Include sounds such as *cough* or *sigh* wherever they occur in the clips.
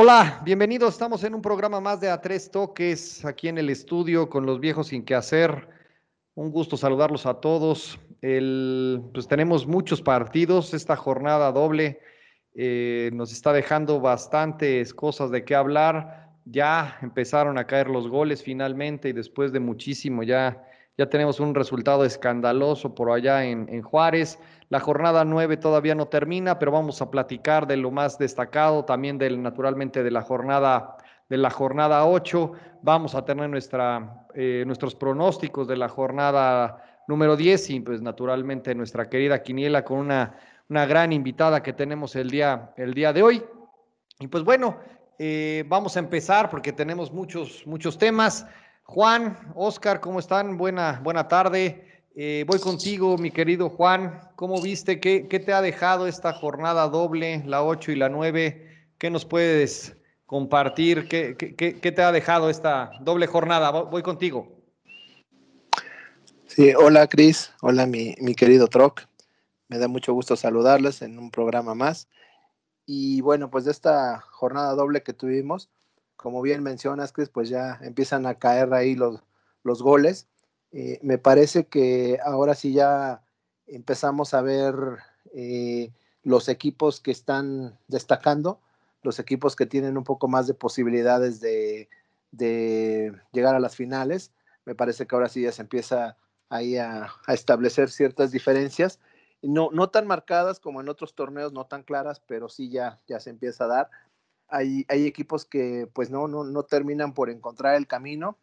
Hola, bienvenidos. Estamos en un programa más de A Tres Toques aquí en el estudio con los viejos sin qué hacer. Un gusto saludarlos a todos. El, pues tenemos muchos partidos. Esta jornada doble eh, nos está dejando bastantes cosas de qué hablar. Ya empezaron a caer los goles finalmente y después de muchísimo ya, ya tenemos un resultado escandaloso por allá en, en Juárez. La jornada 9 todavía no termina, pero vamos a platicar de lo más destacado, también del, naturalmente de la jornada de la jornada 8. Vamos a tener nuestra, eh, nuestros pronósticos de la jornada número 10 y pues naturalmente nuestra querida Quiniela con una, una gran invitada que tenemos el día, el día de hoy. Y pues bueno, eh, vamos a empezar porque tenemos muchos, muchos temas. Juan, Oscar, ¿cómo están? Buena, buena tarde. Eh, voy contigo, mi querido Juan. ¿Cómo viste? ¿Qué, te ha dejado esta jornada doble, la 8 y la 9? ¿Qué nos puedes compartir? ¿Qué, qué, te ha dejado esta doble jornada? Voy contigo. Sí, hola Cris, hola mi, mi querido Troc. Me da mucho gusto saludarles en un programa más. Y bueno, pues de esta jornada doble que tuvimos, como bien mencionas, Cris, pues ya empiezan a caer ahí los, los goles. Eh, me parece que ahora sí ya empezamos a ver eh, los equipos que están destacando, los equipos que tienen un poco más de posibilidades de, llegar a las finales. Me parece que ahora sí ya se empieza ahí a, establecer ciertas diferencias, no, no tan marcadas como en otros torneos, no tan claras, pero sí ya, ya se empieza a dar. Hay, equipos que pues no, no, no terminan por encontrar el camino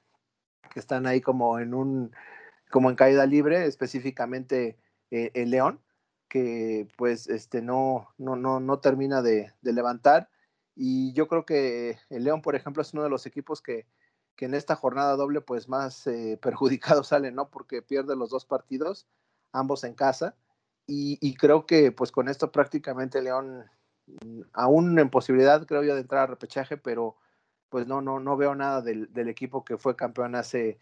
que están ahí como en un, como en caída libre, específicamente eh, el León, que pues este no, no, no, no termina de, levantar. Y yo creo que el León, por ejemplo, es uno de los equipos que, que en esta jornada doble pues más eh, *laughs* perjudicado sale, ¿no? Porque pierde los dos partidos, ambos en casa. Y, y, creo que pues con esto prácticamente León, aún en posibilidad creo yo de entrar a repechaje, pero pues no, no, no veo nada del, equipo que fue campeón hace,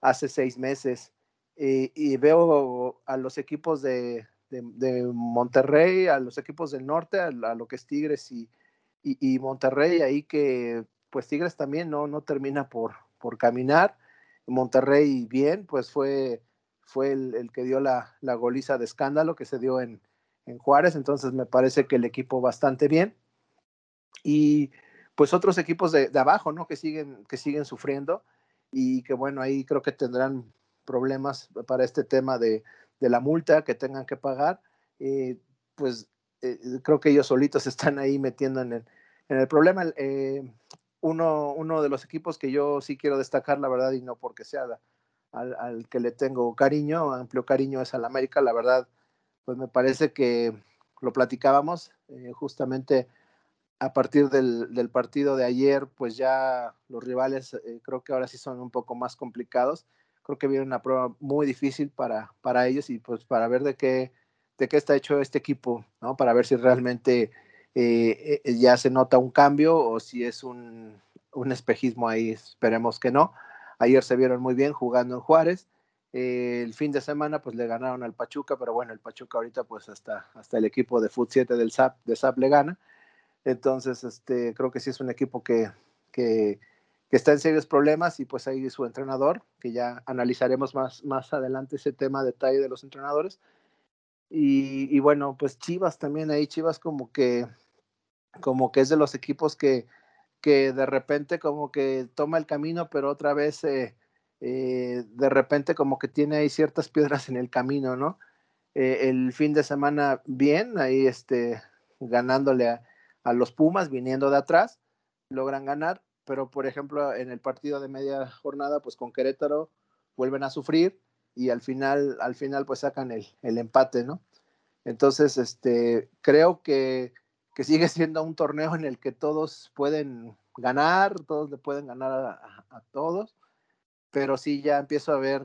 hace seis meses. Y veo a los equipos de, Monterrey, a los equipos del norte, a, lo que es Tigres y, y, Monterrey, ahí que pues Tigres también no, no termina por, por caminar. Monterrey bien, pues fue, fue el, que dio la, la, goliza de escándalo que se dio en, en Juárez, entonces me parece que el equipo bastante bien. Y pues otros equipos de, abajo, ¿no? Que siguen, que siguen sufriendo y que bueno, ahí creo que tendrán problemas para este tema de, la multa que tengan que pagar. Eh, pues eh, creo que ellos solitos *laughs* están ahí metiendo en el, en el problema. Eh, uno, uno de los equipos que yo sí quiero destacar, la verdad, y no porque sea al, al, que le tengo cariño, amplio cariño, es al América, la verdad, pues me parece que lo platicábamos, justamente a partir del, partido de ayer, pues ya los rivales eh, creo que ahora sí son un poco más complicados. Creo que viene una prueba muy difícil para, para ellos y pues para ver de qué, de qué está hecho este equipo, ¿no? Para ver si realmente eh, eh, ya se nota un cambio o si es un, un, espejismo ahí, esperemos que no. Ayer se vieron muy bien jugando en Juárez. El fin de semana pues le ganaron al Pachuca, pero bueno, el Pachuca ahorita pues hasta, hasta el equipo de Foot 7 del SAP, de SAP le gana. Entonces, este, creo que sí es un equipo que, que, está en serios problemas y pues ahí su entrenador, que ya analizaremos más, más adelante ese tema detalle de los entrenadores. Y, y, bueno, pues Chivas también ahí, Chivas como que, como que es de los equipos que, que de repente como que toma el camino, pero otra vez eh, eh, de repente como que tiene ahí ciertas piedras en el camino, ¿no? Eh, el fin de semana bien, ahí este, ganándole a, a los Pumas viniendo de atrás, logran ganar, pero por ejemplo en el partido de media jornada, pues con Querétaro vuelven a sufrir y al final, al final pues sacan el, empate, ¿no? Entonces, este, creo que, que, sigue siendo un torneo en el que todos pueden ganar, todos le pueden ganar a, a todos, pero sí ya empiezo a ver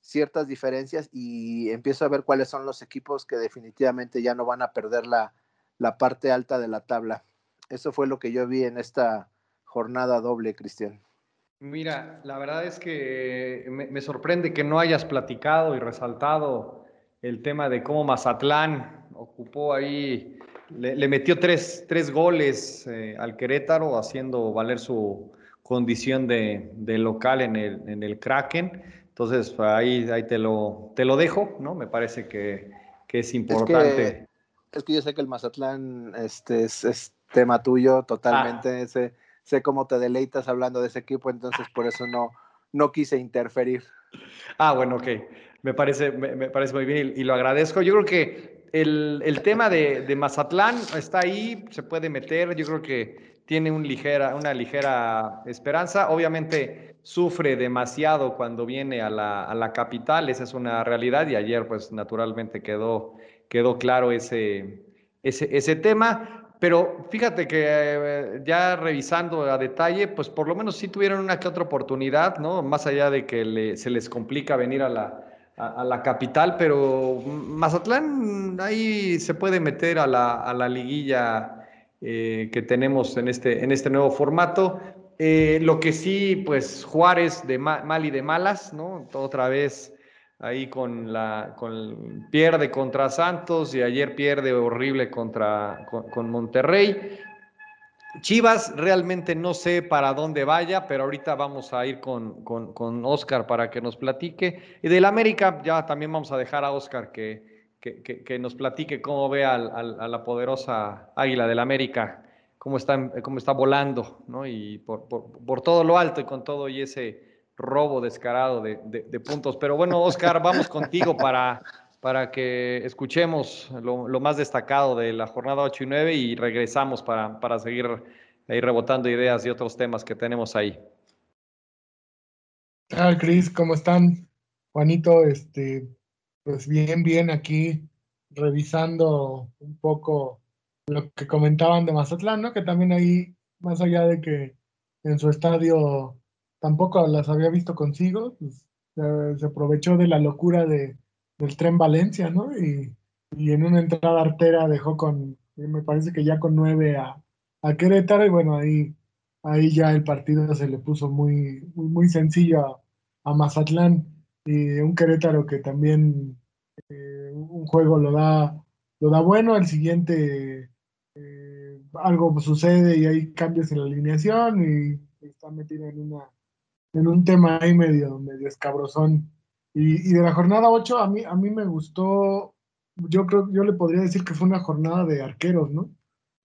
ciertas diferencias y empiezo a ver cuáles son los equipos que definitivamente ya no van a perder la, la parte alta de la tabla. Eso fue lo que yo vi en esta jornada doble, Cristian. Mira, la verdad es que me, sorprende que no hayas platicado y resaltado el tema de cómo Mazatlán ocupó ahí le, metió tres, tres goles eh, al Querétaro, haciendo valer su condición de, local en el, en el Kraken. Entonces, ahí, ahí te, lo, te lo dejo, ¿no? Me parece que, es importante. Es que, yo sé que el Mazatlán este, es, tema tuyo totalmente. Ah. Sé, cómo te deleitas hablando de ese equipo, entonces por eso no, no quise interferir. Ah, bueno, ok. Me parece, me, parece muy bien y, lo agradezco. Yo creo que el, tema de, de, Mazatlán está ahí, se puede meter. Yo creo que tiene una ligera esperanza. Obviamente sufre demasiado cuando viene a la, capital, esa es una realidad y ayer pues naturalmente quedó, quedó claro ese, ese, ese tema. Pero fíjate que eh, ya revisando a detalle, pues por lo menos sí tuvieron una que otra oportunidad, ¿no? Más allá de que se les complica venir a la, a, la capital, pero Mazatlán ahí se puede meter a la, a la liguilla eh, que tenemos en este, en este nuevo formato. Eh, lo que sí, pues Juárez de mal y de malas, ¿no? Otra vez ahí con la con pierde contra Santos y ayer pierde horrible contra con, Monterrey. Chivas realmente no sé para dónde vaya, pero ahorita vamos a ir con, con, Oscar para que nos platique. Y del América ya también vamos a dejar a Oscar que, que, nos platique cómo ve a la poderosa Águila del América, cómo está, volando, ¿no? Y por, todo lo alto y con todo y ese robo descarado de, puntos. Pero bueno, Oscar, vamos contigo para, para que escuchemos lo, más destacado de la jornada 8 y 9 y regresamos para, para seguir ahí rebotando ideas y otros temas que tenemos ahí. Ah, Cris, ¿cómo están? Juanito, este, pues bien, bien aquí revisando un poco lo que comentaban de Mazatlán, ¿no? Que también ahí, más allá de que en su estadio tampoco las había visto consigo, pues, se aprovechó de la locura de, del tren Valencia, ¿no? Y, en una entrada artera dejó con, me parece que ya con nueve a, a Querétaro, y bueno, ahí, ahí ya el partido se le puso muy, muy, sencillo a, Mazatlán, y un Querétaro que también eh, un juego lo da, lo da bueno, el siguiente eh, algo sucede y hay cambios en la alineación y está metido en una en un tema ahí medio, medio escabrosón. Y, de la jornada 8, a mí, a mí me gustó, yo creo, yo le podría decir que fue una jornada de arqueros, ¿no?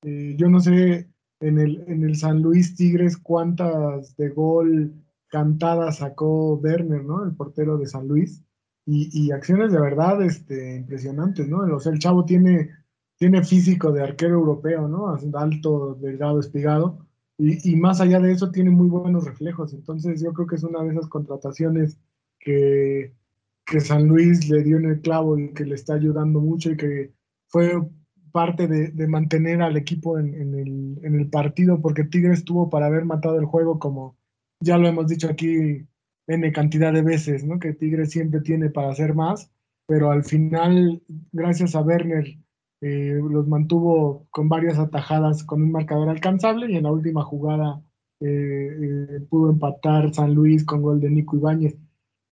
Eh, yo no sé en el, en el San Luis Tigres cuántas de gol cantadas sacó Werner, ¿no? El portero de San Luis. Y, acciones de verdad este, impresionantes, ¿no? O sea, el chavo tiene, tiene físico de arquero europeo, ¿no? Alto, delgado, espigado y, más allá de eso, tiene muy buenos reflejos. Entonces, yo creo que es una de esas contrataciones que, que San Luis le dio en el clavo y que le está ayudando mucho y que fue parte de, de mantener al equipo en, en, el, en, el, partido, porque Tigres tuvo para haber matado el juego, como ya lo hemos dicho aquí N cantidad de veces, ¿no? Que Tigres siempre tiene para hacer más, pero al final, gracias a Werner eh, los mantuvo con varias atajadas con un marcador alcanzable y en la última jugada eh, eh, pudo empatar San Luis con gol de Nico Ibáñez.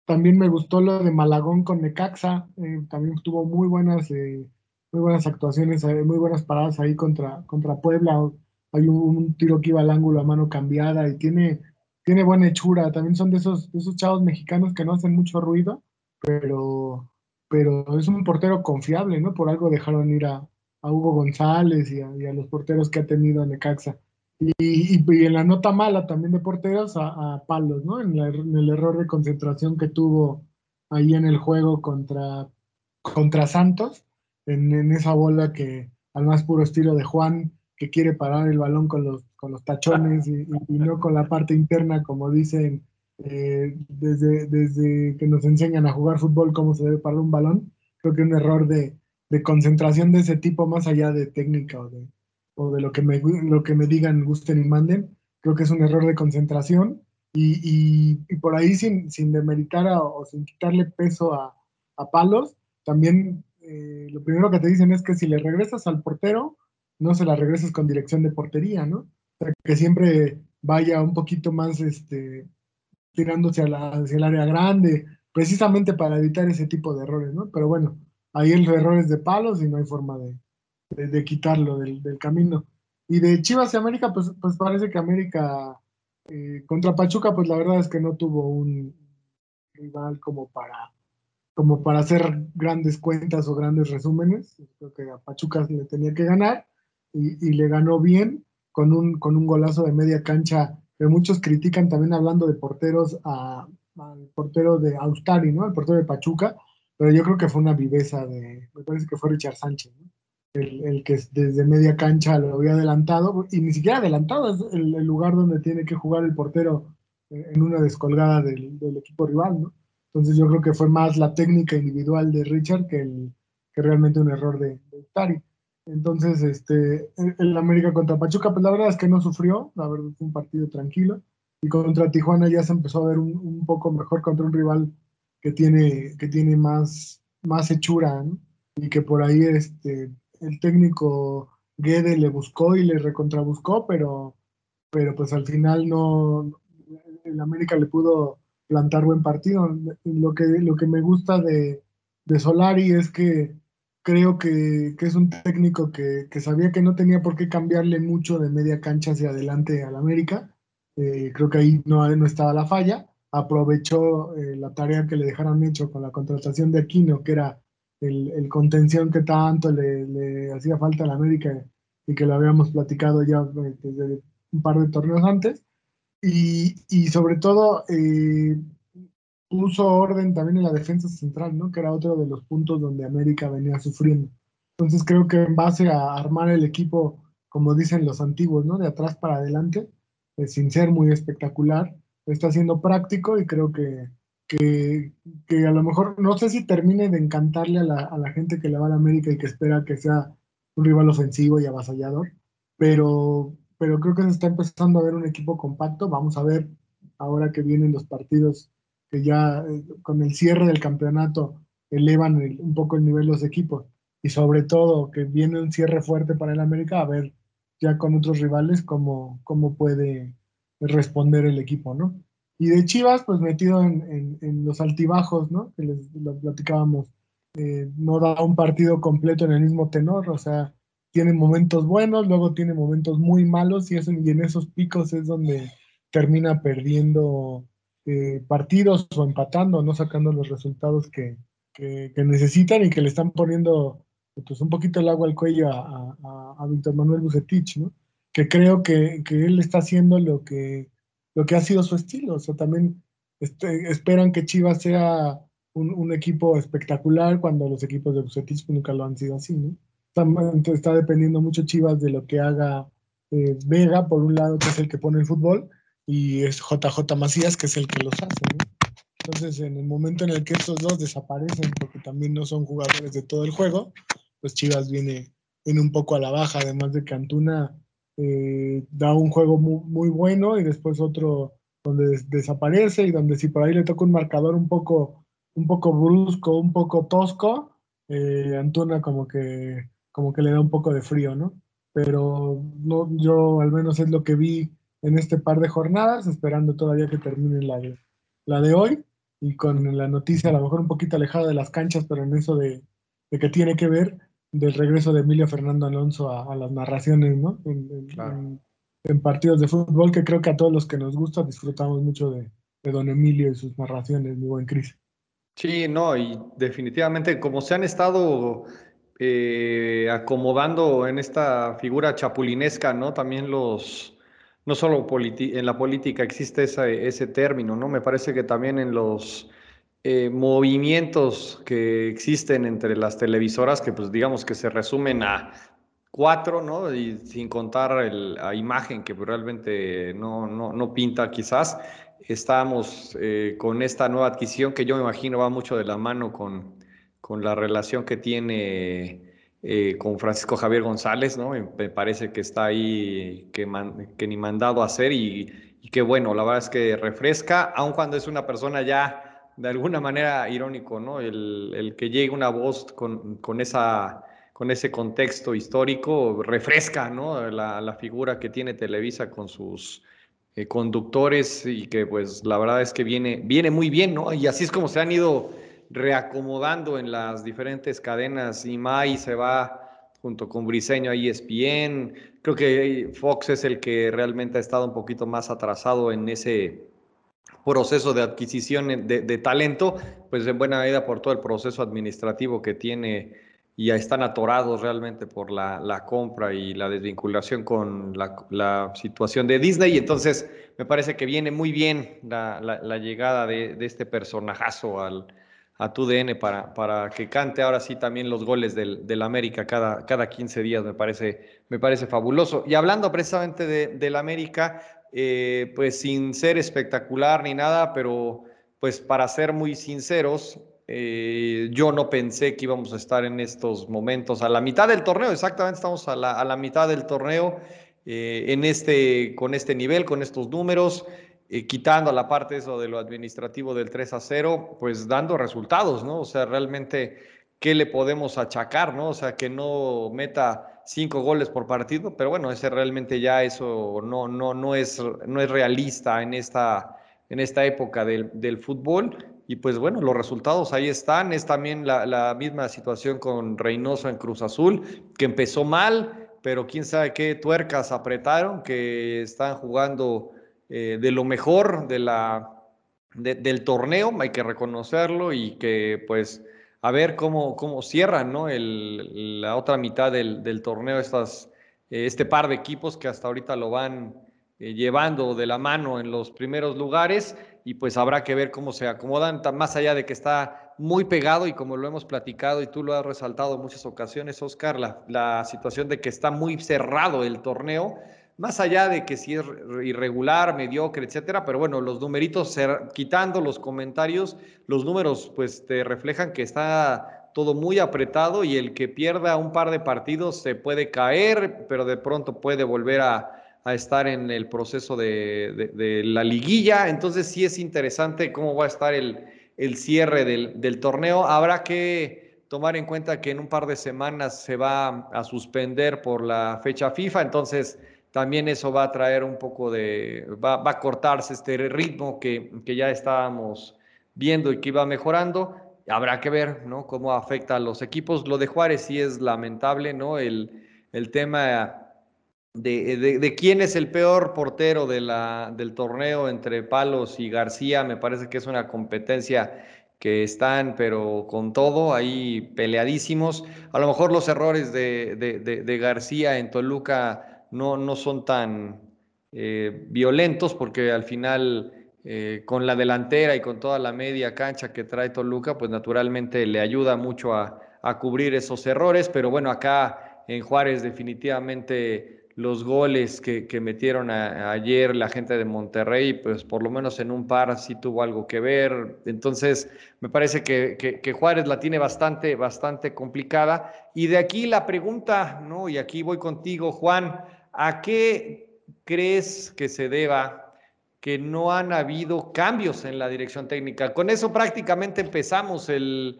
También me gustó lo de Malagón con Necaxa, también tuvo muy buenas, muy buenas actuaciones, muy buenas paradas ahí contra, contra Puebla. Hay un, tiro que iba al ángulo a mano cambiada y tiene, tiene buena hechura. También son de esos, esos chavos mexicanos que no hacen mucho ruido, pero, pero es un portero confiable, ¿no? Por algo dejaron ir a, Hugo González y a, los porteros que ha tenido Necaxa. Y, y, en la nota mala también de porteros a, Palos, ¿no? En, el error de concentración que tuvo ahí en el juego contra, contra Santos, en, esa bola que al más puro estilo de Juan, que quiere parar el balón con los, con los tachones y, y no con la parte interna, como dicen eh, desde, desde que nos enseñan a jugar fútbol cómo se debe parar un balón, creo que un error de, de concentración de ese tipo, más allá de técnica o de, o de lo, que me, lo que me digan, gusten y manden, creo que es un error de concentración y, y, por ahí sin, sin demeritar o sin quitarle peso a, a palos, también eh, lo primero que te dicen es que si le regresas al portero, no se la regresas con dirección de portería, ¿no? O sea, que siempre vaya un poquito más este, tirándose hacia el área grande, precisamente para evitar ese tipo de errores, ¿no? Pero bueno, ahí el error es de palos y no hay forma de, de, quitarlo del, camino. Y de Chivas y América, pues, pues parece que América eh, contra Pachuca, pues la verdad es que no tuvo un rival como para, como para hacer grandes cuentas o grandes resúmenes. Creo que a Pachuca le tenía que ganar y, le ganó bien con un, con un golazo de media cancha que muchos critican también hablando de porteros al portero de Austari, ¿no? El portero de Pachuca, pero yo creo que fue una viveza de, me parece que fue Richard Sánchez, ¿no? el, que desde media cancha lo había adelantado, y ni siquiera adelantado, es el, lugar donde tiene que jugar el portero en una descolgada del, equipo rival, ¿no? Entonces yo creo que fue más la técnica individual de Richard que, el, que realmente un error de, de Entonces, este, el, América contra Pachuca, pues la verdad es que no sufrió, la verdad fue un partido tranquilo, y contra Tijuana ya se empezó a ver un, un poco mejor contra un rival que tiene, que tiene más, más hechura, ¿no? y que por ahí este, el técnico Guede le buscó y le recontrabuscó, pero, pero pues al final no, el América le pudo plantar buen partido. Lo que, lo que me gusta de, de Solari es que creo que, que es un técnico que, que, sabía que no tenía por qué cambiarle mucho de media cancha hacia adelante al América. Eh, creo que ahí no, no estaba la falla. Aprovechó eh, la tarea que le dejaron hecho con la contratación de Aquino, que era el, contención que tanto le, hacía falta a la América y que lo habíamos platicado ya eh, desde un par de torneos antes. Y, y sobre todo puso orden también en la defensa central, ¿no? que era otro de los puntos donde América venía sufriendo. Entonces creo que en base a armar el equipo, como dicen los antiguos, ¿no? de atrás para adelante, eh, sin ser muy espectacular, está siendo práctico y creo que, que, a lo mejor no sé si termine de encantarle a la, gente que le va a la América y que espera que sea un rival ofensivo y avasallador, pero, pero creo que se está empezando a ver un equipo compacto. Vamos a ver ahora que vienen los partidos que ya eh, con el cierre del campeonato elevan un poco el nivel de los equipos y sobre todo que viene un cierre fuerte para el América, a ver ya con otros rivales cómo, cómo puede responder el equipo, ¿no? Y de Chivas, pues metido en, los altibajos, ¿no? Que les lo platicábamos. Eh, no da un partido completo en el mismo tenor, o sea, tiene momentos buenos, luego tiene momentos muy malos y, eso, y en esos picos es donde termina perdiendo eh, partidos o empatando, no sacando los resultados que, necesitan y que le están poniendo pues, un poquito el agua al cuello a, Víctor Manuel Bucetich, ¿no? Que creo que, que él está haciendo lo que lo que ha sido su estilo. O sea, también este, esperan que Chivas sea un, equipo espectacular cuando los equipos de Bucetich nunca lo han sido así, ¿no? Está, está dependiendo mucho Chivas de lo que haga eh, Vega, por un lado, que es el que pone el fútbol, y es JJ Macías, que es el que los hace, ¿no? Entonces, en el momento en el que estos dos desaparecen, porque también no son jugadores de todo el juego, pues Chivas viene, un poco a la baja, además de que Antuna eh, da un juego muy, bueno y después otro donde desaparece y donde si por ahí le toca un marcador un poco, un poco brusco, un poco tosco, eh, Antuna como que, como que le da un poco de frío, ¿no? Pero no, yo al menos es lo que vi en este par de jornadas, esperando todavía que termine la de, la de hoy y con la noticia a lo mejor un poquito alejada de las canchas, pero en eso de, de que tiene que ver del regreso de Emilio Fernando Alonso a, las narraciones, ¿no? En, partidos de fútbol, que creo que a todos los que nos gusta disfrutamos mucho de, don Emilio y sus narraciones, mi buen Cris. Sí, no, y definitivamente como se han estado eh, acomodando en esta figura chapulinesca, ¿no? También los, no solo en la política existe ese, término, ¿no? Me parece que también en los eh, movimientos que existen entre las televisoras, que pues digamos que se resumen a cuatro, ¿no? Y sin contar la imagen que realmente no, no, no pinta quizás, estamos eh, con esta nueva adquisición que yo me imagino va mucho de la mano con, con la relación que tiene eh, con Francisco Javier González, ¿no? Me parece que está ahí que, ni mandado a hacer y, que bueno, la verdad es que refresca, aun cuando es una persona ya de alguna manera irónico, ¿no? El, que llegue una voz con, con, esa, con ese contexto histórico refresca, ¿no? La, figura que tiene Televisa con sus eh, conductores y que pues la verdad es que viene, viene muy bien, ¿no? Y así es como se han ido reacomodando en las diferentes cadenas y Mai se va junto con Briseño a ESPN. Creo que Fox es el que realmente ha estado un poquito más atrasado en ese proceso de adquisición de, talento, pues en buena medida por todo el proceso administrativo que tiene y están atorados realmente por la, compra y la desvinculación con la, situación de Disney. Y entonces me parece que viene muy bien la, llegada de, este personajazo al, a tu DN para, para que cante ahora sí también los goles del, del, América cada, cada 15 días, me parece, me parece fabuloso. Y hablando precisamente de, del América, eh, pues sin ser espectacular ni nada, pero pues para ser muy sinceros, eh, yo no pensé que íbamos a estar en estos momentos a la mitad del torneo, exactamente estamos a la, a la mitad del torneo eh, en este, con este nivel, con estos números. Eh, quitando la parte eso de lo administrativo del 3 a 0, pues dando resultados, ¿no? O sea, realmente, ¿qué le podemos achacar, ¿no? O sea, que no meta cinco goles por partido, pero bueno, ese realmente ya eso no, no, no, es, no es realista en esta, en esta época del, del fútbol. Y pues bueno, los resultados ahí están. Es también la, la misma situación con Reynoso en Cruz Azul, que empezó mal, pero quién sabe qué tuercas apretaron, que están jugando eh, de lo mejor de la, del torneo, hay que reconocerlo y que pues a ver cómo, cómo cierran ¿no? El, la otra mitad del, del torneo estas, eh, este par de equipos que hasta ahorita lo van eh, llevando de la mano en los primeros lugares y pues habrá que ver cómo se acomodan, más allá de que está muy pegado y como lo hemos platicado y tú lo has resaltado en muchas ocasiones, Oscar, la, la situación de que está muy cerrado el torneo más allá de que si es irregular, mediocre, etcétera, pero bueno, los numeritos, quitando los comentarios, los números pues te reflejan que está todo muy apretado y el que pierda un par de partidos se puede caer, pero de pronto puede volver a, estar en el proceso de, la liguilla. Entonces sí es interesante cómo va a estar el, cierre del, del torneo. Habrá que tomar en cuenta que en un par de semanas se va a suspender por la fecha FIFA, entonces también eso va a traer un poco de, va, a cortarse este ritmo que, que, ya estábamos viendo y que iba mejorando. Habrá que ver, ¿no? Cómo afecta a los equipos. Lo de Juárez sí es lamentable, ¿no? El, el tema de, de, de, quién es el peor portero de la, del torneo entre Palos y García. Me parece que es una competencia que están, pero con todo, ahí peleadísimos. A lo mejor los errores de, de García en Toluca no, no son tan eh, violentos porque al final eh, con la delantera y con toda la media cancha que trae Toluca, pues naturalmente le ayuda mucho a, cubrir esos errores, pero bueno, acá en Juárez definitivamente los goles que, metieron ayer la gente de Monterrey, pues por lo menos en un par sí tuvo algo que ver. Entonces, me parece que, que, Juárez la tiene bastante, bastante complicada. Y de aquí la pregunta, ¿no? Y aquí voy contigo, Juan. ¿A qué crees que se deba que no han habido cambios en la dirección técnica? Con eso prácticamente empezamos el,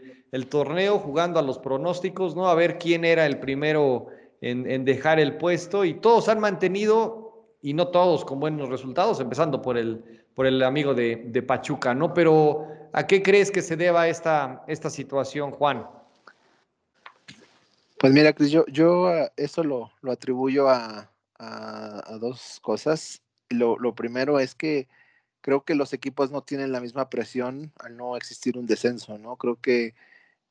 torneo jugando a los pronósticos, ¿no? A ver quién era el primero en, dejar el puesto y todos han mantenido, y no todos con buenos resultados, empezando por el, por el amigo de, Pachuca, ¿no? Pero ¿a qué crees que se deba esta, esta situación, Juan? Pues mira, Cris, yo, yo eso lo, lo atribuyo a, a, dos cosas. Lo, lo, primero es que creo que los equipos no tienen la misma presión al no existir un descenso, ¿no? Creo que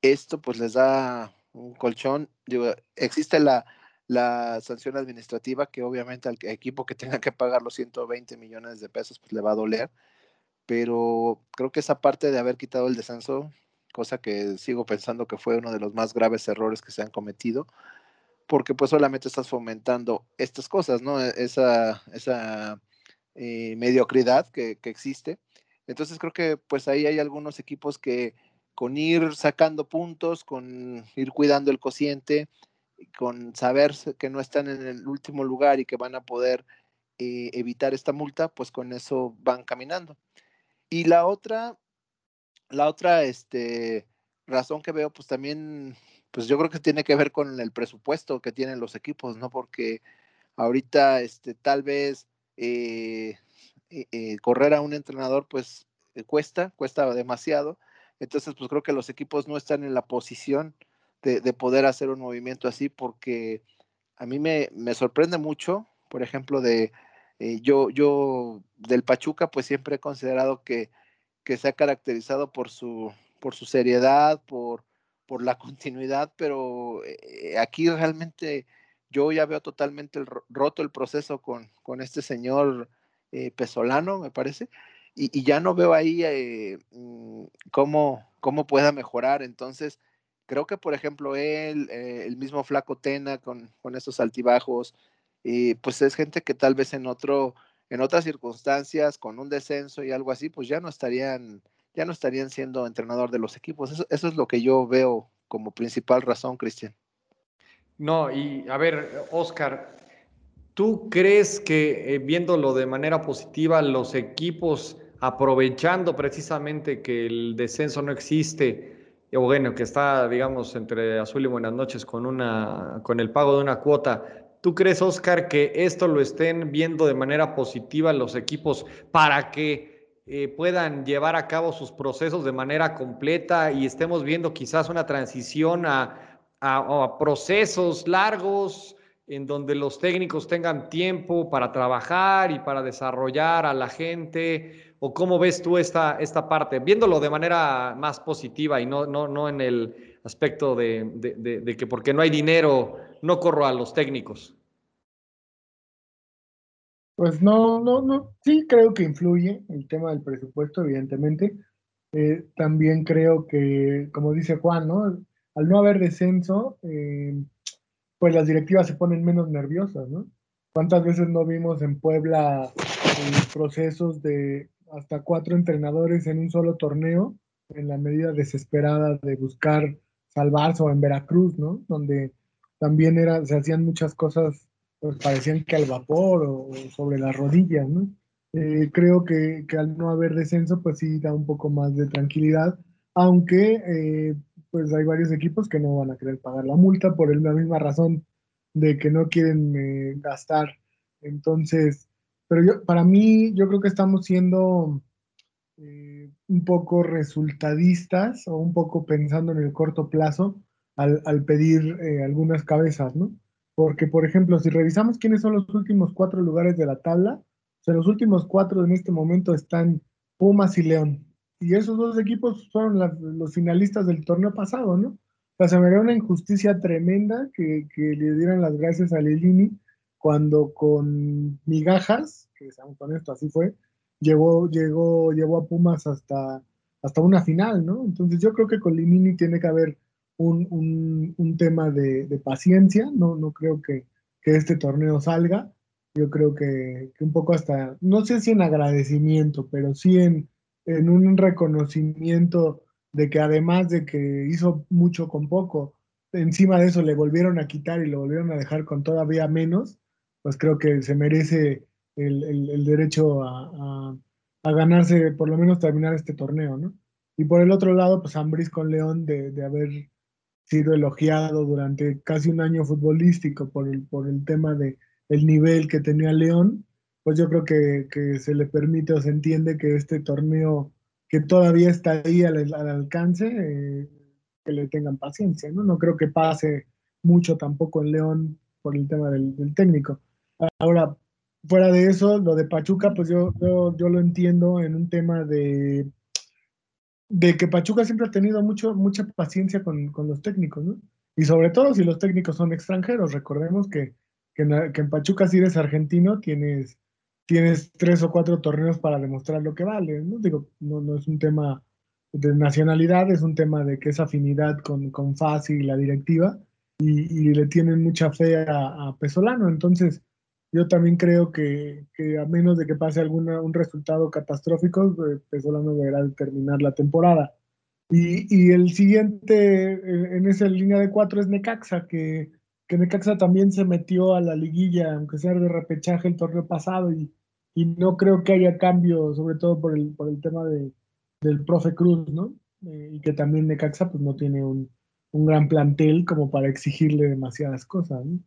esto pues les da un colchón. Digo, existe la, la sanción administrativa que obviamente al equipo que tenga que pagar los 120 millones de pesos pues le va a doler, pero creo que esa parte de haber quitado el descenso, cosa que sigo pensando que fue uno de los más graves errores que se han cometido, porque pues solamente estás fomentando estas cosas, ¿no? E-, esa, esa eh, mediocridad que, existe. Entonces creo que pues ahí hay algunos equipos que con ir sacando puntos, con ir cuidando el cociente, con saber que no están en el último lugar y que van a poder eh, evitar esta multa, pues con eso van caminando. Y la otra, la otra este, razón que veo, pues también pues yo creo que tiene que ver con el presupuesto que tienen los equipos, ¿no? Porque ahorita, este, tal vez eh, eh, eh, correr a un entrenador, pues cuesta, cuesta demasiado. Entonces, pues creo que los equipos no están en la posición de, poder hacer un movimiento así, porque a mí me, me sorprende mucho, por ejemplo, de yo, yo del Pachuca, pues siempre he considerado que, que se ha caracterizado por su, por su seriedad, por, por la *laughs* continuidad, pero eh, aquí realmente yo ya veo totalmente roto el proceso con, con este señor eh, Pesolano, me parece, y, ya no veo ahí eh, mm, cómo, cómo pueda mejorar. Entonces, creo que, por ejemplo, él, eh, el mismo Flaco Tena con, con estos altibajos, pues es gente que tal vez en otro, en otras circunstancias, con un descenso y algo así, pues ya no estarían, ya no estarían siendo entrenador de los equipos. Eso, es lo que yo veo como principal razón, Cristian. No, y a ver, Oscar, ¿tú crees que eh, viéndolo de manera positiva, los equipos aprovechando precisamente que el descenso no existe, o bueno, que está, digamos, entre azul y buenas noches con, una, con el pago de una cuota, ¿tú crees, Oscar, que esto lo estén viendo de manera positiva los equipos para que eh, puedan llevar a cabo sus procesos de manera completa y estemos viendo quizás una transición a a, procesos largos en donde los técnicos tengan tiempo para trabajar y para desarrollar a la gente? ¿O cómo ves tú esta, esta parte? Viéndolo de manera más positiva y no, no, no en el aspecto de, de, que porque no hay dinero no corro a los técnicos. Pues no, no, no, sí creo que influye el tema del presupuesto, evidentemente. Eh, también creo que, como dice Juan, ¿no? al no haber descenso, eh, pues las directivas se ponen menos nerviosas, ¿no? ¿Cuántas veces no vimos en Puebla eh, procesos de hasta cuatro entrenadores en un solo torneo, en la medida desesperada de buscar salvarse, o en Veracruz, ¿no? Donde también era, se hacían muchas cosas, pues parecían que al vapor o, sobre las rodillas, ¿no? Eh, creo que, que, al no haber descenso, pues sí da un poco más de tranquilidad, aunque pues hay varios equipos que no van a querer pagar la multa por la misma razón de que no quieren eh, gastar. Entonces, pero yo, para mí, yo creo que estamos siendo eh, un poco resultadistas o un poco pensando en el corto plazo al, pedir eh, algunas cabezas, ¿no? Porque, por ejemplo, si revisamos quiénes son los últimos cuatro lugares de la tabla, los últimos cuatro en este momento están Pumas y León y esos dos equipos fueron los finalistas del torneo pasado, ¿no? O sea, se me dio una injusticia tremenda que, le dieran las gracias a Lilini cuando con migajas, que seamos honestos, así fue, llegó, llegó, llevó a Pumas hasta, hasta una final, ¿no? Entonces yo creo que con Lilini tiene que haber un, tema de, paciencia, no, no creo que, este torneo salga, yo creo que, que un poco hasta, no sé si en agradecimiento, pero sí en en un reconocimiento de que además de que hizo mucho con poco, encima de eso le volvieron a quitar y lo volvieron a dejar con todavía menos, pues creo que se merece el, derecho a, ganarse, por lo menos terminar este torneo, ¿no? Y por el otro lado, pues Ambris con León de, haber sido elogiado durante casi un año futbolístico por el, por el tema de el nivel que tenía León, pues yo creo que, se le permite o se entiende que este torneo que todavía está ahí al, alcance, eh, que le tengan paciencia, ¿no? No creo que pase mucho tampoco en León por el tema del, técnico. Ahora, fuera de eso, lo de Pachuca, pues yo, yo, lo entiendo en un tema de, de que Pachuca siempre ha tenido mucho, mucha paciencia con, los técnicos. Y sobre todo si los técnicos son extranjeros. Recordemos que, que, en, Pachuca, si eres argentino, tienes tienes tres o cuatro torneos para demostrar lo que vale, ¿no? Digo, no, no es un tema de nacionalidad, es un tema de que es afinidad con, con FASI y la directiva y, le tienen mucha fe a, Pesolano. Entonces, yo también creo que, a menos de que pase alguna, un resultado catastrófico, pues, Pesolano deberá terminar la temporada. Y, el siguiente eh, en esa línea de cuatro es Necaxa, que, Necaxa también se metió a la liguilla, aunque sea de repechaje el torneo pasado, y, no creo que haya cambio, sobre todo por el, tema de, del profe Cruz, ¿no? Eh, y que también Necaxa pues no tiene un, un, gran plantel como para exigirle demasiadas cosas. ¿no?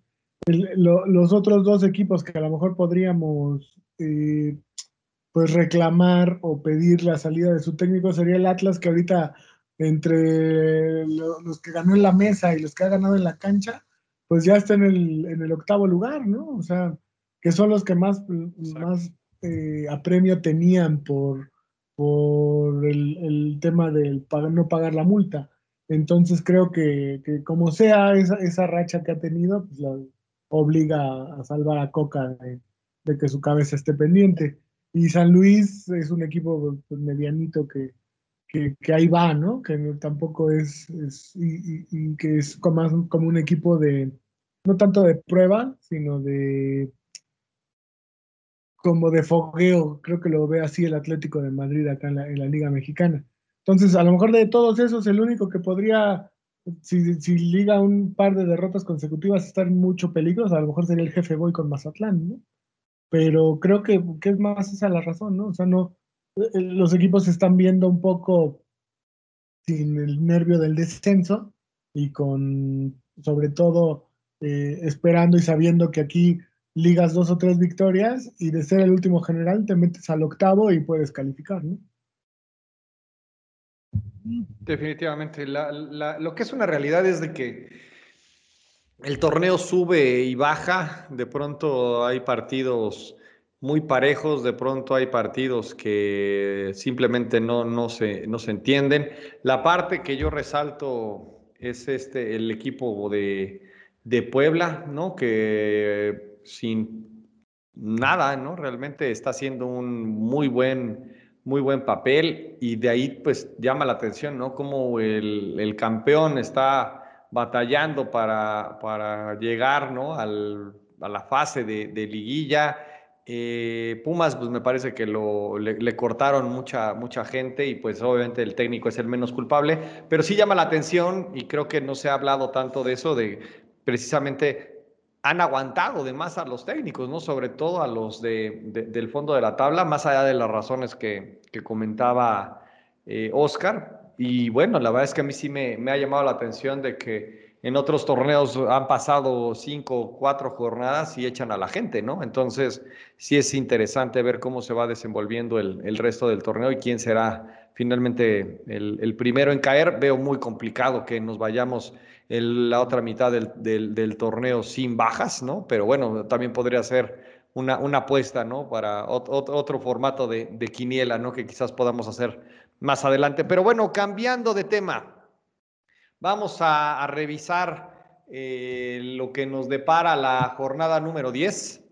Los otros dos equipos que a lo mejor podríamos eh, pues reclamar o pedir la salida de su técnico sería el Atlas, que ahorita entre los que ganó en la mesa y los que ha ganado en la cancha, pues ya está en el, en el octavo lugar, ¿no? O sea, que son los que más, más eh, apremio tenían por, por el, tema del no pagar la multa. Entonces creo que, como sea esa, esa, racha que ha tenido, pues la obliga a salvar a Coca de, que su cabeza esté pendiente. Y San Luis es un equipo pues, medianito que, que, ahí va, ¿no? Que tampoco es, y, que es como, un equipo de, no tanto de prueba, sino de como de fogueo, creo que lo ve así el Atlético de Madrid acá en la, Liga Mexicana. Entonces, a lo mejor de todos esos, el único que podría, si, si liga un par de derrotas consecutivas, estar en mucho peligro, a lo mejor sería el jefe Boy con Mazatlán, ¿no? Pero creo que, que es más esa la razón, ¿no? O sea, no, eh, los equipos se están viendo un poco sin el nervio del descenso y con, sobre todo, eh, esperando y sabiendo que aquí ligas dos o tres victorias y de ser el último general te metes al octavo y puedes calificar, ¿no? Definitivamente. lo que es una realidad es de que el torneo sube y baja. De pronto hay partidos muy parejos, de pronto hay partidos que simplemente no, se entienden. La parte que yo resalto es este, el equipo de, de Puebla, ¿no? Que sin nada, ¿no? Realmente está haciendo un muy buen, muy buen papel y de ahí pues llama la atención, ¿no? Como el, el campeón está batallando para, para llegar, ¿no? Al, a la fase de, de liguilla eh, Pumas, pues me parece que lo, le, cortaron mucha, mucha gente y pues obviamente el técnico es el menos culpable, pero sí llama la atención y creo que no se ha hablado tanto de eso, de precisamente han aguantado de más a los técnicos, ¿no? Sobre todo a los de, del fondo de la tabla, más allá de las razones que, que comentaba eh, Oscar. Y bueno, la verdad es que a mí sí me, me ha llamado la atención de que en otros torneos han pasado cinco o cuatro jornadas y echan a la gente, ¿no? Entonces, sí es interesante ver cómo se va desenvolviendo el, resto del torneo y quién será finalmente el, primero en caer. Veo muy complicado que nos vayamos la otra mitad del, torneo sin bajas, ¿no? Pero bueno, también podría ser una, apuesta, ¿no? Para otro, formato de, quiniela, ¿no? Que quizás podamos hacer más adelante. Pero bueno, cambiando de tema. Vamos a, revisar eh, lo que nos depara la jornada número 10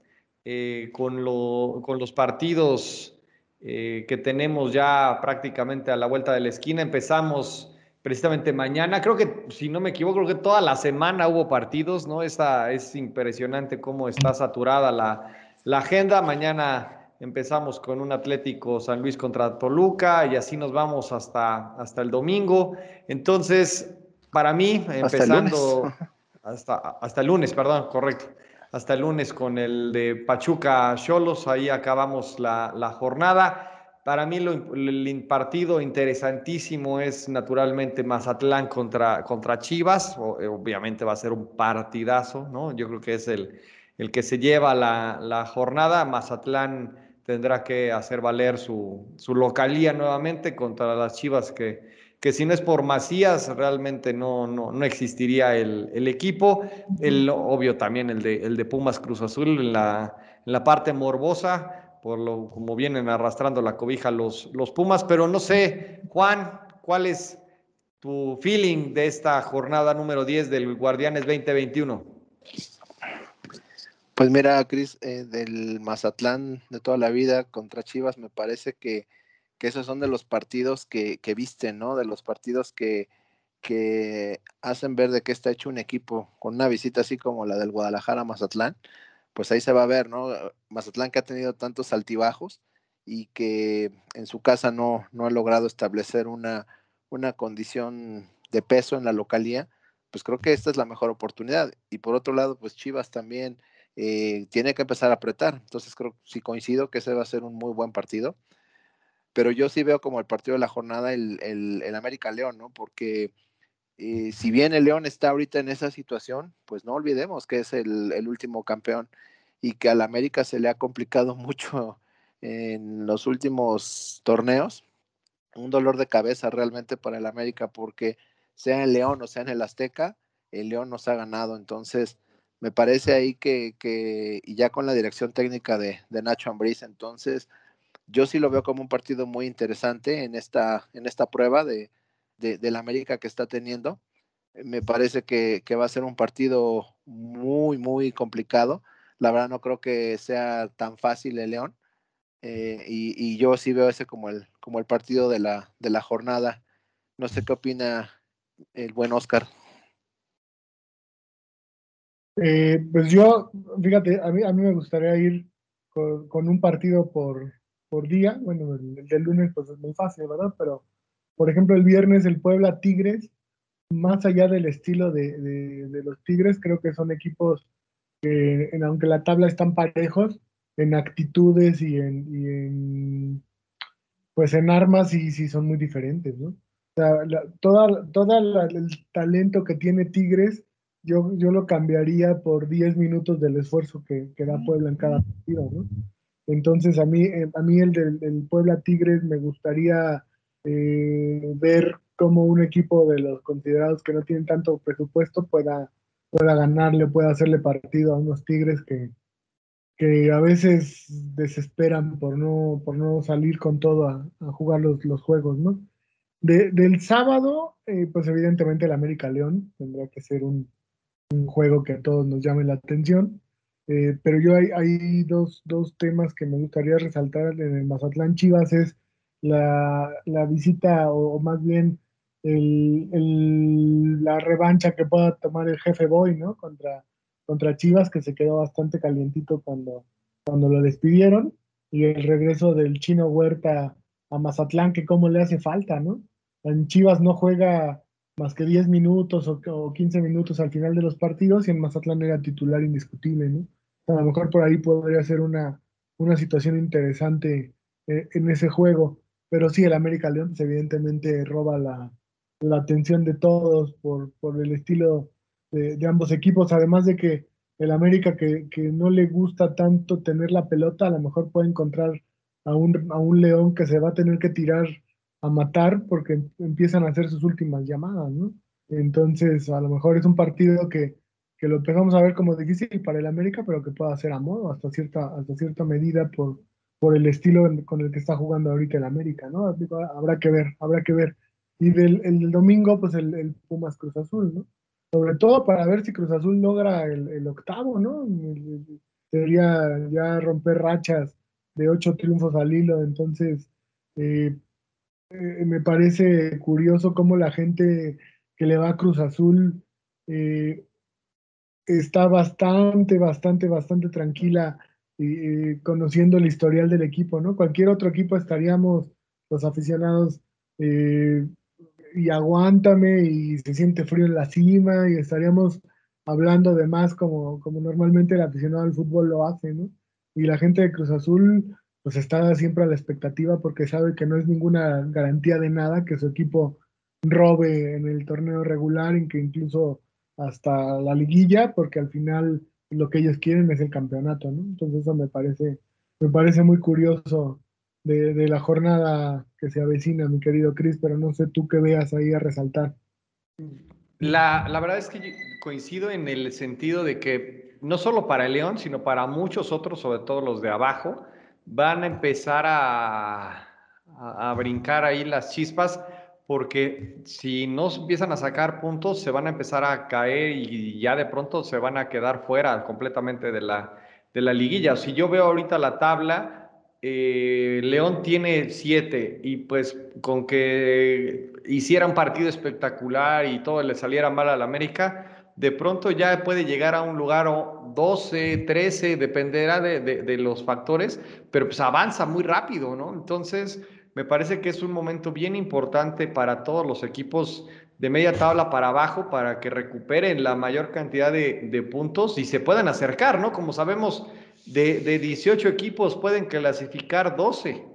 eh, con, los partidos eh, que tenemos ya prácticamente a la vuelta de la esquina. Empezamos precisamente mañana. Creo que, si no me equivoco, creo que toda la semana hubo partidos, ¿no? Esta, es impresionante cómo está saturada la, agenda. Mañana empezamos con un Atlético San Luis contra Toluca y así nos vamos hasta, hasta el domingo. Entonces, para mí, empezando *laughs* hasta, hasta, el lunes, perdón, correcto. Hasta el lunes con el de Pachuca Cholos, ahí acabamos la, la jornada. Para mí lo, el partido interesantísimo es naturalmente Mazatlán contra, contra Chivas. obviamente va a ser un partidazo, ¿no? Yo creo que es el, el que se lleva la, la jornada. Mazatlán tendrá que hacer valer su, su localía nuevamente contra las Chivas que, que si no es por Macías, realmente no, no, no existiría el, el, equipo. El, obvio también el de, el de Pumas Cruz Azul en la, en la parte morbosa, por lo como vienen arrastrando la cobija los, los Pumas, pero no sé, Juan, ¿cuál es tu feeling de esta jornada número 10 del Guardianes 2021? Pues mira, Cris, eh, del Mazatlán de toda la vida contra Chivas, me parece que que esos son de los partidos que, que visten, ¿no? De los partidos que, que hacen ver de qué está hecho un equipo con una visita así como la del Guadalajara Mazatlán, pues ahí se va a ver, ¿no? Mazatlán que ha tenido tantos altibajos y que en su casa no, no ha logrado establecer una, una condición de peso en la localía, pues creo que esta es la mejor oportunidad. Y por otro lado, pues Chivas también eh, tiene que empezar a apretar. Entonces creo, sí coincido que ese va a ser un muy buen partido pero yo sí veo como el partido de la jornada el, el, América León, ¿no? Porque si bien el León está ahorita en esa situación, pues no olvidemos que es el, último campeón y que al América se le ha complicado *laughs* mucho en los últimos torneos un dolor de cabeza realmente para el América porque sea en León o sea en el Azteca, el León nos ha ganado. Entonces, me parece ahí que, que y ya con la dirección técnica de, de Nacho Ambriz, entonces yo sí lo veo como un partido muy interesante en esta, en esta prueba de, de, la América que está teniendo. Me parece que, que, va a ser un partido muy, muy complicado. La verdad no creo que sea tan fácil el León. Eh, y, y, yo sí veo ese como el, como el partido de la, de la jornada. No sé qué opina el buen Oscar. Eh, pues yo, fíjate, a mí, a mí me gustaría ir con, un partido por, por día. Bueno, el, del lunes pues es muy fácil, ¿verdad? Pero, por ejemplo, el viernes el Puebla Tigres, más allá del estilo de, de, los Tigres, creo que son equipos que, en, aunque la tabla están parejos, en actitudes y en, y en pues en armas y sí son muy diferentes, ¿no? O sea, toda, toda el talento que tiene Tigres, yo, yo lo cambiaría por 10 minutos del esfuerzo que, que da Puebla en cada partido, ¿no? Entonces, a mí, eh, a mí el del, Puebla Tigres me gustaría eh, ver cómo un equipo de los considerados que no tienen tanto presupuesto pueda, pueda ganarle, pueda hacerle partido a unos Tigres que, que a veces desesperan por no, por no salir con todo a, jugar los, los, juegos, ¿no? del sábado, eh, pues evidentemente el América León tendría que ser un, un juego que a todos nos llame la atención. Eh, pero yo hay, hay dos, dos, temas que me gustaría resaltar en el Mazatlán Chivas, es la, la visita o, más bien el, la revancha que pueda tomar el jefe Boy, ¿no? Contra, contra Chivas, que se quedó bastante calientito cuando, cuando lo despidieron, y el regreso del chino Huerta a Mazatlán, que cómo le hace falta, ¿no? En Chivas no juega más que 10 minutos o, 15 minutos al final de los partidos y en Mazatlán era titular indiscutible, ¿no? A lo mejor por ahí podría ser una, una situación interesante eh, en ese juego, pero sí, el América León pues, evidentemente roba la, la, atención de todos por, por el estilo de, ambos equipos, además de que el América que, que, no le gusta tanto tener la pelota, a lo mejor puede encontrar a un, a un León que se va a tener que tirar a matar porque empiezan a hacer sus últimas llamadas, ¿no? Entonces, a lo mejor es un partido que, que lo empezamos a ver como difícil para el América, pero que pueda ser a modo hasta cierta, hasta cierta medida por, por el estilo con el que está jugando ahorita el América, ¿no? Habrá que ver, habrá que ver. Y del el domingo, pues el, Pumas Cruz Azul, ¿no? Sobre todo para ver si Cruz Azul logra el, el octavo, ¿no? Sería ya romper rachas de ocho triunfos al hilo, entonces eh, eh, me parece curioso cómo la gente que le va a Cruz Azul eh, está bastante, bastante, bastante tranquila y, conociendo el historial del equipo, ¿no? Cualquier otro equipo estaríamos los aficionados eh, y aguántame y se siente frío en la cima y estaríamos hablando de más como, como normalmente el aficionado al fútbol lo hace, ¿no? Y la gente de Cruz Azul pues está siempre a la expectativa porque sabe que no es ninguna garantía de nada que su equipo robe en el torneo regular, en que incluso hasta la liguilla, porque al final lo que ellos quieren es el campeonato, ¿no? Entonces eso me parece, me parece muy curioso de, la jornada que se avecina, mi querido Cris, pero no sé tú qué veas ahí a resaltar. La, la verdad es que coincido en el sentido de que no solo para el León, sino para muchos otros, sobre todo los de abajo, van a empezar a, a, brincar ahí las chispas, porque si no empiezan a sacar puntos, se van a empezar a caer y ya de pronto se van a quedar fuera completamente de la, de la liguilla. Si yo veo ahorita la tabla, eh, León tiene siete y pues con que hiciera un partido espectacular y todo le saliera mal al América, de pronto ya puede llegar a un lugar 12, 13, dependerá de, los factores, pero pues avanza muy rápido, ¿no? Entonces, me parece que es un momento bien importante para todos los equipos de media tabla para abajo para que recuperen la mayor cantidad de, puntos y se puedan acercar, ¿no? Como sabemos, de, de 18 equipos pueden clasificar 12.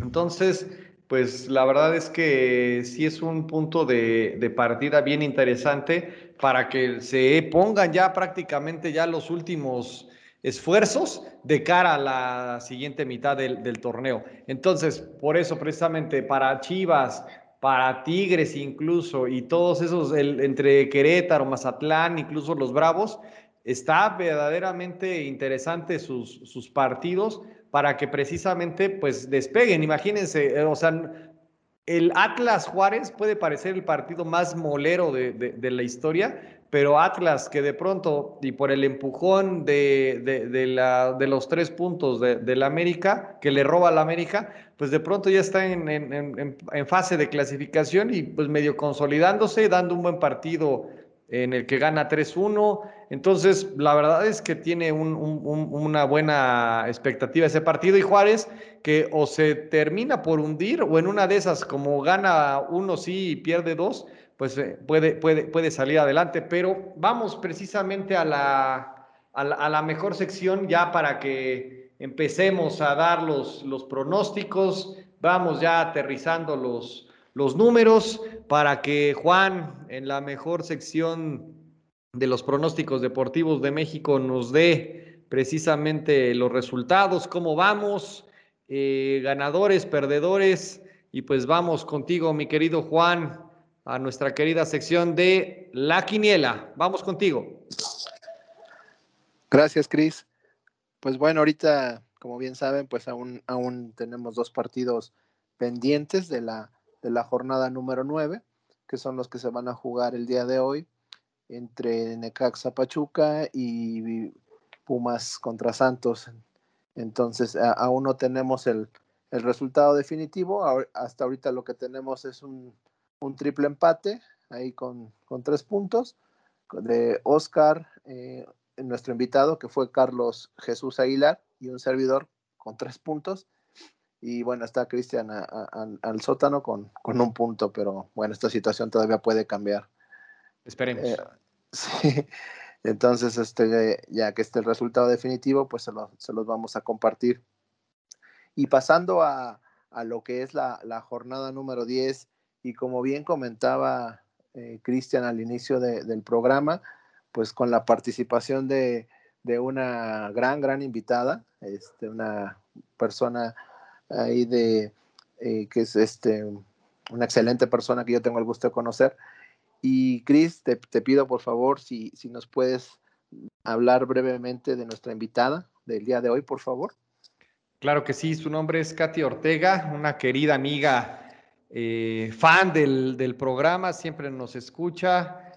Entonces, pues la verdad es que sí es un punto de, partida bien interesante para que se pongan ya prácticamente ya los últimos esfuerzos de cara a la siguiente mitad del, del torneo. Entonces, por eso precisamente para Chivas, para Tigres incluso, y todos esos, el, entre Querétaro, Mazatlán, incluso los Bravos, está verdaderamente interesante sus, sus partidos para que precisamente pues despeguen. Imagínense, eh, o sea, el Atlas Juárez puede parecer el partido más molero de, de, de la historia, pero Atlas que de pronto y por el empujón de, de, de los tres puntos de, la América, que le roba a la América, pues de pronto ya está en, en, en, fase de clasificación y pues medio consolidándose, dando un buen partido en el que gana 3-1. Entonces, la verdad es que tiene un, un, una buena expectativa ese partido y Juárez que o se termina por hundir o en una de esas como gana uno sí y pierde dos, pues eh, puede, puede, puede salir adelante. Pero vamos precisamente a la, a la, mejor sección ya para que empecemos a dar los, los pronósticos, vamos ya aterrizando los, los números para que Juan en la mejor sección de los pronósticos deportivos de México nos dé precisamente los resultados, cómo vamos, eh, ganadores, perdedores, y pues vamos contigo, mi querido Juan, a nuestra querida sección de La Quiniela. Vamos contigo. Gracias, Cris. Pues bueno, ahorita, como bien saben, pues aún, aún tenemos dos partidos pendientes de la, de la jornada número 9, que son los que se van a jugar el día de hoy entre Necaxa Pachuca y Pumas contra Santos. Entonces, aún no tenemos el, el resultado definitivo. Hasta ahorita lo que tenemos es un, un triple empate, ahí con, con, tres puntos, de Oscar, eh, nuestro invitado, que fue Carlos Jesús Aguilar, y un servidor con tres puntos. Y bueno, está Cristian al sótano con, con, un punto, pero bueno, esta situación todavía puede cambiar. Esperemos. Eh, *laughs* sí. Entonces, este, ya que esté el resultado definitivo, pues se, lo, se los vamos a compartir. Y pasando a, a lo que es la, la, jornada número 10 y como bien comentaba eh, Cristian al inicio de, del programa, pues con la participación de, de, una gran, gran invitada, este, una persona ahí de, eh, que es este, una excelente persona que yo tengo el gusto de conocer. Y Cris, te, te, pido por favor si, si nos puedes hablar brevemente de nuestra invitada del día de hoy, por favor. Claro que sí, su nombre es Katy Ortega, una querida amiga eh, fan del, del, programa, siempre nos escucha.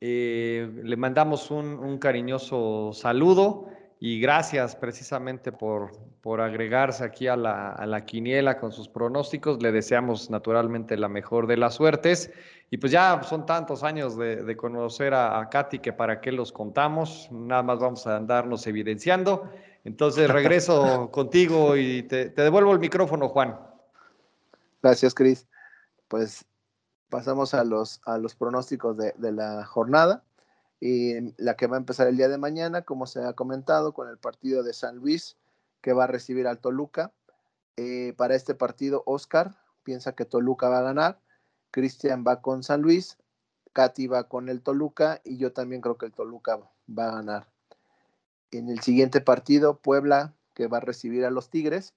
Eh, le mandamos un, un, cariñoso saludo y gracias precisamente por, por agregarse aquí a la, a la, quiniela con sus pronósticos. Le deseamos naturalmente la mejor de las suertes. Y pues ya son tantos años de, de conocer a, a, Katy que para qué los contamos, nada más vamos a andarnos evidenciando. Entonces regreso *laughs* contigo y te, te devuelvo el micrófono, Juan. Gracias, Cris pues pasamos a los, a los pronósticos de, de, la jornada. Y la que va a empezar el día de mañana, como se ha comentado, con el partido de San Luis, que va a recibir al Toluca. Eh, para este partido, Oscar piensa que Toluca va a ganar. Cristian va con San Luis. Katy va con el Toluca. Y yo también creo que el Toluca va a ganar. En el siguiente partido, Puebla, que va a recibir a los Tigres.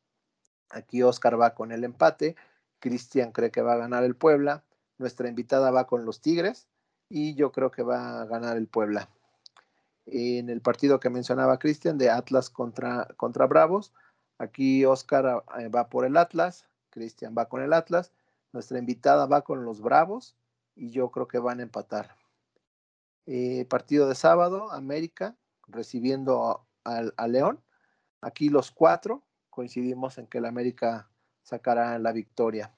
Aquí Oscar va con el empate. Cristian cree que va a ganar el Puebla. Nuestra invitada va con los Tigres y yo creo que va a ganar el Puebla. En el partido que mencionaba Cristian de Atlas contra, contra Bravos, aquí Oscar eh, va por el Atlas, Cristian va con el Atlas, nuestra invitada va con los Bravos y yo creo que van a empatar. Eh, partido de sábado, América recibiendo a León. Aquí los cuatro coincidimos en que el América sacará la victoria.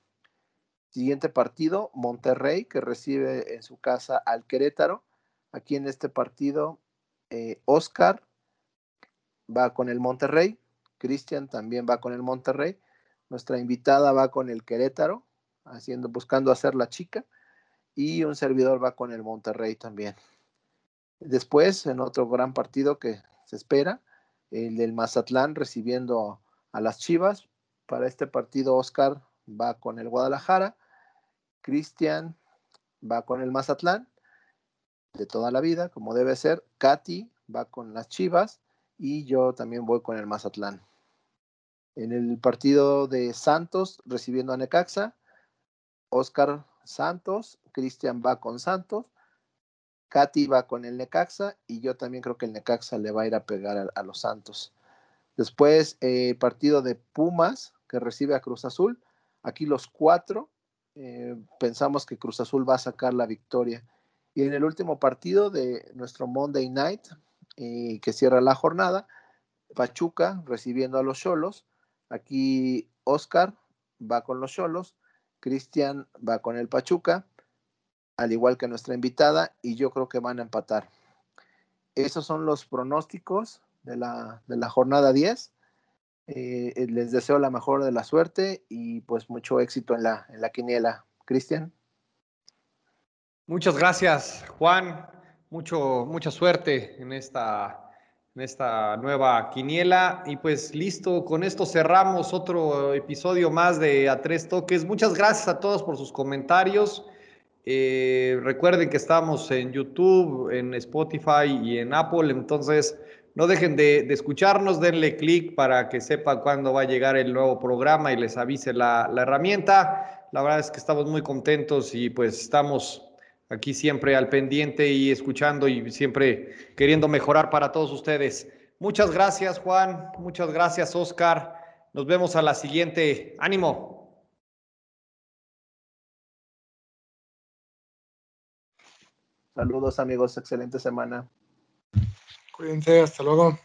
Siguiente partido, Monterrey, que recibe en su casa al Querétaro. Aquí en este partido, eh, Oscar va con el Monterrey, Cristian también va con el Monterrey, nuestra invitada va con el Querétaro, haciendo, buscando hacer la chica, y un servidor va con el Monterrey también. Después, en otro gran partido que se espera, el del Mazatlán recibiendo a las Chivas, para este partido, Oscar va con el Guadalajara, Cristian va con el Mazatlán, de toda la vida, como debe ser. Katy va con las Chivas y yo también voy con el Mazatlán. En el partido de Santos, recibiendo a Necaxa, Oscar Santos, Cristian va con Santos, Katy va con el Necaxa y yo también creo que el Necaxa le va a ir a pegar a, los Santos. Después, eh, partido de Pumas, que recibe a Cruz Azul. Aquí los cuatro eh, pensamos que Cruz Azul va a sacar la victoria. Y en el último partido de nuestro Monday Night, eh, que cierra la jornada, Pachuca recibiendo a los Cholos. Aquí Oscar va con los Cholos, Cristian va con el Pachuca, al igual que nuestra invitada, y yo creo que van a empatar. Esos son los pronósticos de la, de la jornada 10. Eh, eh, les deseo la mejor de la suerte y pues mucho éxito en la, en la quiniela. Cristian. Muchas gracias, Juan. Mucho, mucha suerte en esta, en esta nueva quiniela. Y pues listo, con esto cerramos otro episodio más de A Tres Toques. Muchas gracias a todos por sus comentarios. Eh, recuerden que estamos en YouTube, en Spotify y en Apple, entonces no dejen de, escucharnos, denle clic para que sepa cuándo va a llegar el nuevo programa y les avise la, la herramienta. La verdad es que estamos muy contentos y pues estamos aquí siempre al pendiente y escuchando y siempre queriendo mejorar para todos ustedes. Muchas gracias, Juan. Muchas gracias, Oscar. Nos vemos a la siguiente. Ánimo. Saludos amigos, excelente semana. Cuídense, hasta luego.